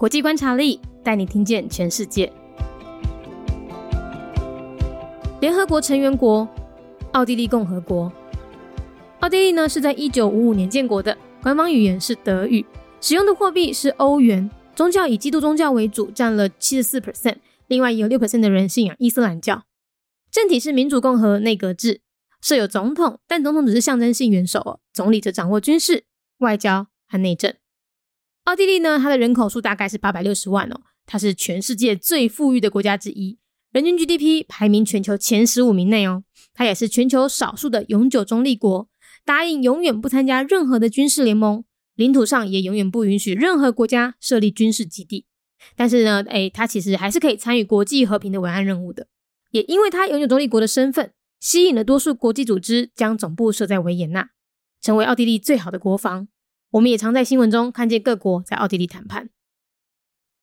国际观察力带你听见全世界。联合国成员国奥地利共和国，奥地利呢是在一九五五年建国的，官方语言是德语，使用的货币是欧元，宗教以基督宗教为主，占了七十四 percent，另外有六 percent 的人信仰伊斯兰教。政体是民主共和内阁制，设有总统，但总统只是象征性元首哦，总理则掌握军事、外交和内政。奥地利呢，它的人口数大概是八百六十万哦，它是全世界最富裕的国家之一。人均 GDP 排名全球前十五名内哦，它也是全球少数的永久中立国，答应永远不参加任何的军事联盟，领土上也永远不允许任何国家设立军事基地。但是呢，哎，它其实还是可以参与国际和平的维安任务的。也因为它永久中立国的身份，吸引了多数国际组织将总部设在维也纳，成为奥地利最好的国防。我们也常在新闻中看见各国在奥地利谈判。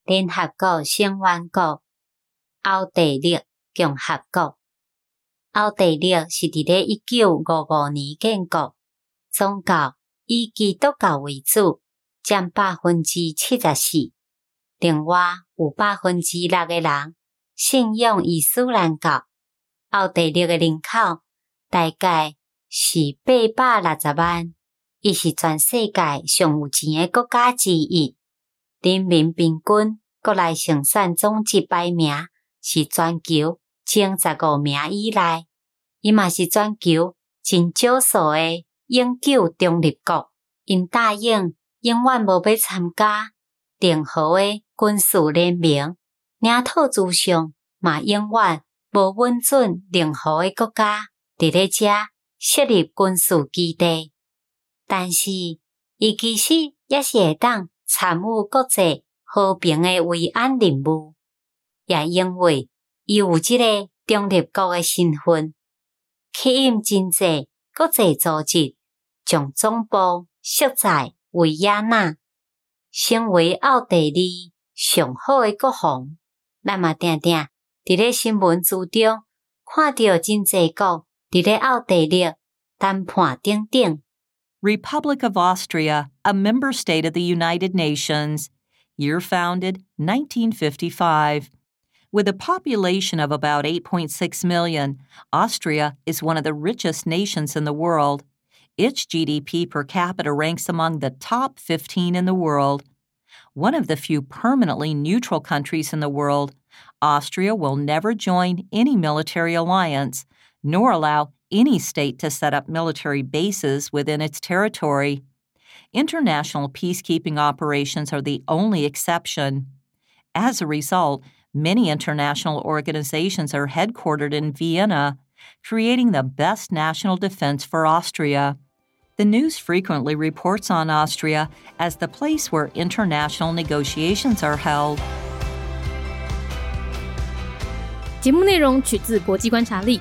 联合国成员国。奥地利共和国，奥地利是伫咧一九五五年建国，宗教以基督教为主，占百分之七十四。另外有百分之六个人信仰伊斯兰教。奥地利的人口大概是八百六十万，伊是全世界上有钱诶国家之一。人民平均国内生产总值排名。是全球前十五名以内，伊嘛是全球真少数诶永久中立国。因答应永远无要参加任何诶军事联盟，领土之上嘛永远无允准任何诶国家伫咧遮设立军事基地。但是，伊其实也是会当参与国际和平的维安任务。也因为伊有即个中立国诶身份，吸引真济国际组织将总部设在维也纳，成为奥地利上好诶国防。咱嘛定定伫咧新闻之中看到真济国伫咧奥地利谈判顶顶。Republic of Austria, a member state of the United Nations, year founded 1955. With a population of about 8.6 million, Austria is one of the richest nations in the world. Its GDP per capita ranks among the top 15 in the world. One of the few permanently neutral countries in the world, Austria will never join any military alliance, nor allow any state to set up military bases within its territory. International peacekeeping operations are the only exception. As a result, Many international organizations are headquartered in Vienna, creating the best national defense for Austria. The news frequently reports on Austria as the place where international negotiations are held. 节目内容取自国际观察力，